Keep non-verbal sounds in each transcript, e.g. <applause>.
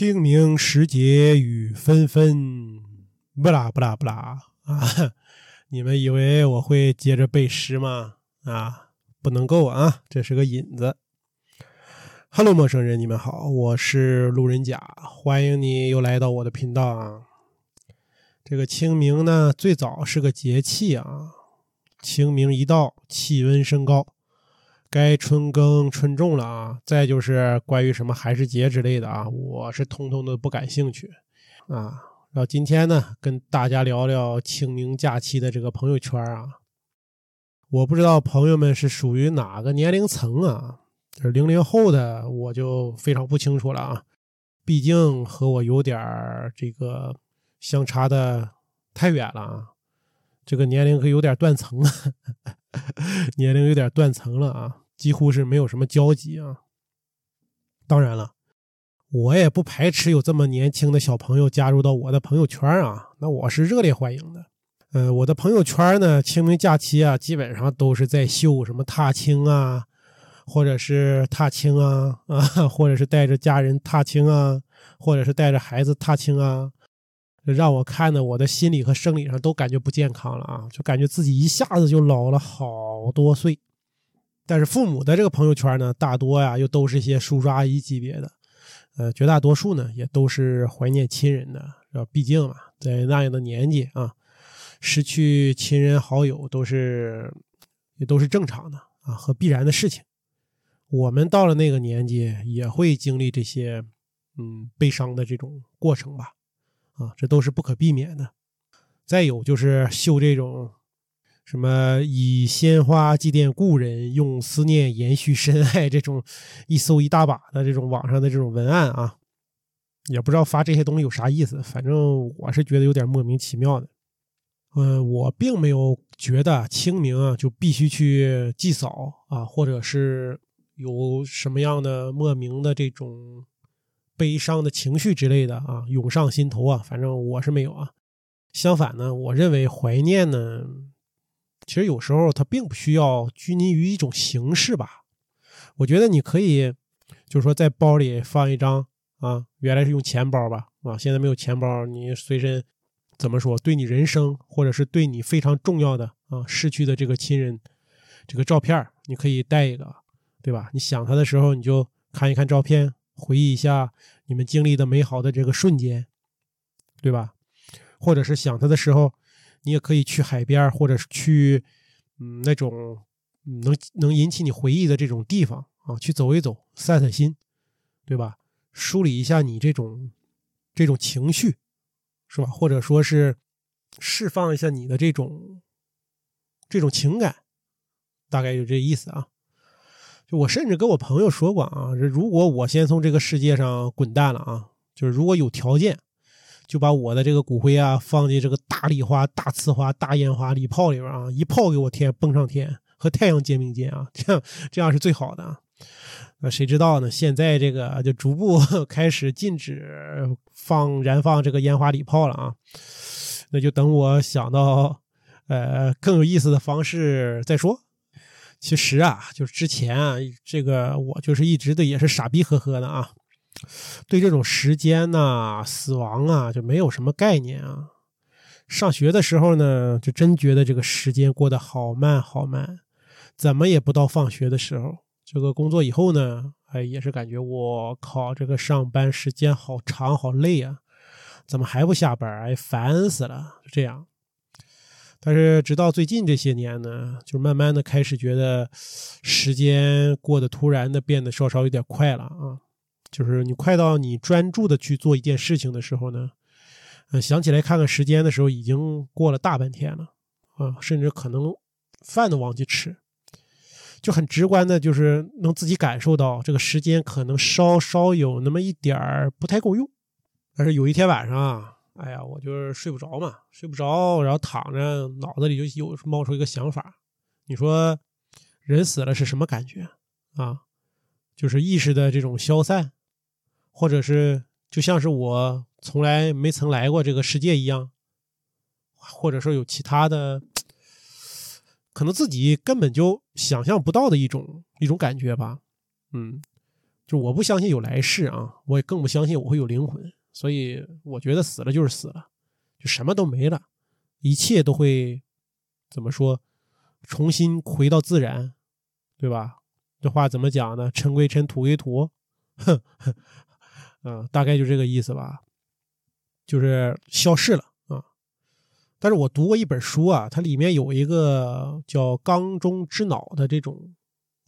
清明时节雨纷纷，不啦不啦不啦 <laughs> 啊！你们以为我会接着背诗吗？啊，不能够啊，这是个引子。Hello，陌生人，你们好，我是路人甲，欢迎你又来到我的频道啊。这个清明呢，最早是个节气啊，清明一到，气温升高。该春耕春种了啊！再就是关于什么寒食节之类的啊，我是通通的不感兴趣啊。然后今天呢，跟大家聊聊清明假期的这个朋友圈啊。我不知道朋友们是属于哪个年龄层啊？这零零后的，我就非常不清楚了啊。毕竟和我有点这个相差的太远了啊。这个年龄可有点断层了，<laughs> 年龄有点断层了啊。几乎是没有什么交集啊！当然了，我也不排斥有这么年轻的小朋友加入到我的朋友圈啊，那我是热烈欢迎的。呃，我的朋友圈呢，清明假期啊，基本上都是在秀什么踏青啊，或者是踏青啊啊，<laughs> 或者是带着家人踏青啊，或者是带着孩子踏青啊，让我看的我的心理和生理上都感觉不健康了啊，就感觉自己一下子就老了好多岁。但是父母的这个朋友圈呢，大多呀又都是些叔叔阿姨级别的，呃，绝大多数呢也都是怀念亲人的，毕竟嘛，在那样的年纪啊，失去亲人好友都是也都是正常的啊和必然的事情。我们到了那个年纪也会经历这些嗯悲伤的这种过程吧，啊，这都是不可避免的。再有就是秀这种。什么以鲜花祭奠故人，用思念延续深爱，这种一搜一大把的这种网上的这种文案啊，也不知道发这些东西有啥意思。反正我是觉得有点莫名其妙的。嗯，我并没有觉得清明啊就必须去祭扫啊，或者是有什么样的莫名的这种悲伤的情绪之类的啊涌上心头啊。反正我是没有啊。相反呢，我认为怀念呢。其实有时候它并不需要拘泥于一种形式吧，我觉得你可以，就是说在包里放一张啊，原来是用钱包吧，啊，现在没有钱包，你随身怎么说，对你人生或者是对你非常重要的啊逝去的这个亲人这个照片，你可以带一个，对吧？你想他的时候，你就看一看照片，回忆一下你们经历的美好的这个瞬间，对吧？或者是想他的时候。你也可以去海边，或者是去，嗯，那种能能引起你回忆的这种地方啊，去走一走，散散心，对吧？梳理一下你这种这种情绪，是吧？或者说是释放一下你的这种这种情感，大概就这意思啊。就我甚至跟我朋友说过啊，如果我先从这个世界上滚蛋了啊，就是如果有条件。就把我的这个骨灰啊放进这个大礼花、大呲花、大烟花礼炮里边啊，一炮给我天蹦上天，和太阳肩并肩啊，这样这样是最好的。那谁知道呢？现在这个就逐步 <laughs> 开始禁止放燃放这个烟花礼炮了啊。那就等我想到呃更有意思的方式再说。其实啊，就是之前啊，这个我就是一直的也是傻逼呵呵的啊。对这种时间呐、死亡啊，就没有什么概念啊。上学的时候呢，就真觉得这个时间过得好慢好慢，怎么也不到放学的时候。这个工作以后呢，哎，也是感觉我靠，这个上班时间好长好累啊，怎么还不下班？哎，烦死了，就这样。但是直到最近这些年呢，就慢慢的开始觉得时间过得突然的变得稍稍有点快了啊。就是你快到你专注的去做一件事情的时候呢，呃，想起来看看时间的时候，已经过了大半天了，啊，甚至可能饭都忘记吃，就很直观的，就是能自己感受到这个时间可能稍稍有那么一点儿不太够用。但是有一天晚上啊，哎呀，我就是睡不着嘛，睡不着，然后躺着，脑子里就有冒出一个想法，你说人死了是什么感觉啊？就是意识的这种消散。或者是就像是我从来没曾来过这个世界一样，或者说有其他的，可能自己根本就想象不到的一种一种感觉吧。嗯，就我不相信有来世啊，我也更不相信我会有灵魂，所以我觉得死了就是死了，就什么都没了，一切都会怎么说，重新回到自然，对吧？这话怎么讲呢？尘归尘，土归土，哼，啊，大概就这个意思吧，就是消逝了啊。但是我读过一本书啊，它里面有一个叫“缸中之脑”的这种。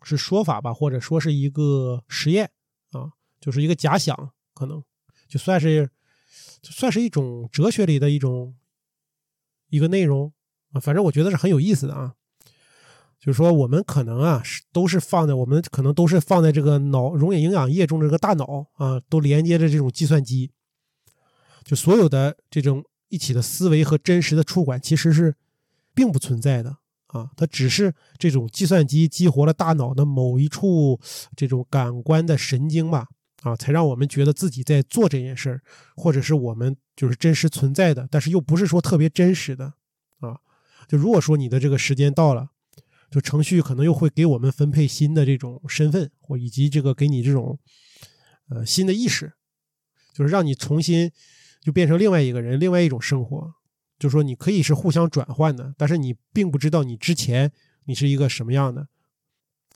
是说法吧，或者说是一个实验啊，就是一个假想，可能就算是算是一种哲学里的一种一个内容啊。反正我觉得是很有意思的啊。就是说，我们可能啊，是都是放在我们可能都是放在这个脑溶液营养液中这个大脑啊，都连接着这种计算机，就所有的这种一起的思维和真实的触感其实是并不存在的。啊，它只是这种计算机激活了大脑的某一处这种感官的神经吧，啊，才让我们觉得自己在做这件事儿，或者是我们就是真实存在的，但是又不是说特别真实的，啊，就如果说你的这个时间到了，就程序可能又会给我们分配新的这种身份，或以及这个给你这种呃新的意识，就是让你重新就变成另外一个人，另外一种生活。就说你可以是互相转换的，但是你并不知道你之前你是一个什么样的，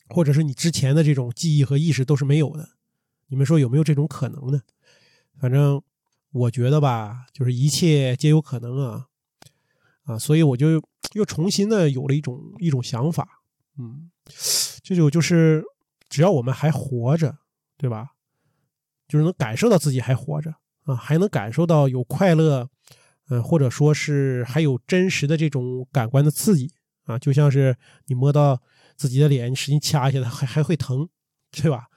或者是你之前的这种记忆和意识都是没有的。你们说有没有这种可能呢？反正我觉得吧，就是一切皆有可能啊啊！所以我就又重新的有了一种一种想法，嗯，这就就是只要我们还活着，对吧？就是能感受到自己还活着啊，还能感受到有快乐。嗯，或者说是还有真实的这种感官的刺激啊，就像是你摸到自己的脸，你使劲掐一下，它还还会疼，对吧？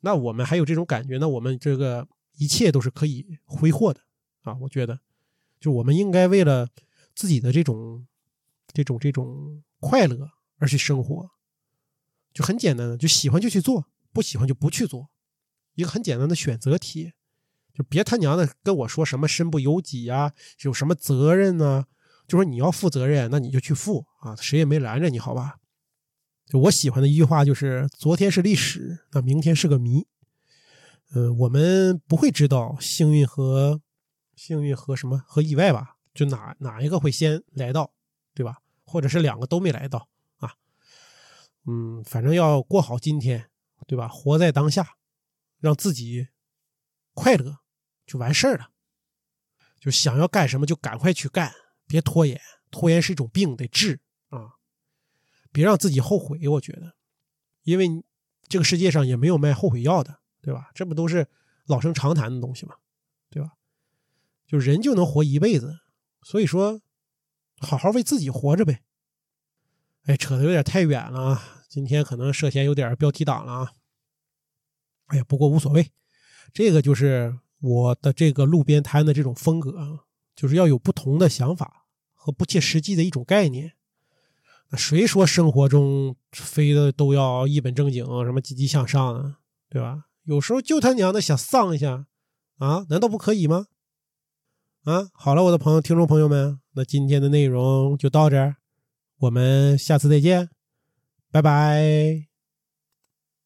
那我们还有这种感觉，那我们这个一切都是可以挥霍的啊！我觉得，就我们应该为了自己的这种这种这种快乐而去生活，就很简单的，就喜欢就去做，不喜欢就不去做，一个很简单的选择题。就别他娘的跟我说什么身不由己呀，有什么责任呢？就说你要负责任，那你就去负啊，谁也没拦着你，好吧？就我喜欢的一句话就是：昨天是历史，那明天是个谜。嗯，我们不会知道幸运和幸运和什么和意外吧？就哪哪一个会先来到，对吧？或者是两个都没来到啊？嗯，反正要过好今天，对吧？活在当下，让自己快乐。就完事儿了，就想要干什么就赶快去干，别拖延，拖延是一种病，得治啊！别让自己后悔。我觉得，因为这个世界上也没有卖后悔药的，对吧？这不都是老生常谈的东西吗？对吧？就人就能活一辈子，所以说，好好为自己活着呗。哎，扯的有点太远了啊！今天可能涉嫌有点标题党了啊！哎呀，不过无所谓，这个就是。我的这个路边摊的这种风格，就是要有不同的想法和不切实际的一种概念。那谁说生活中非的都要一本正经，什么积极向上啊？对吧？有时候就他娘的想丧一下啊，难道不可以吗？啊，好了，我的朋友、听众朋友们，那今天的内容就到这儿，我们下次再见，拜拜。